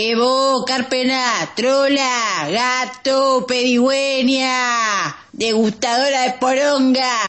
Evo, Carpena, Trola, Gato, Pedigüeña, degustadora de poronga.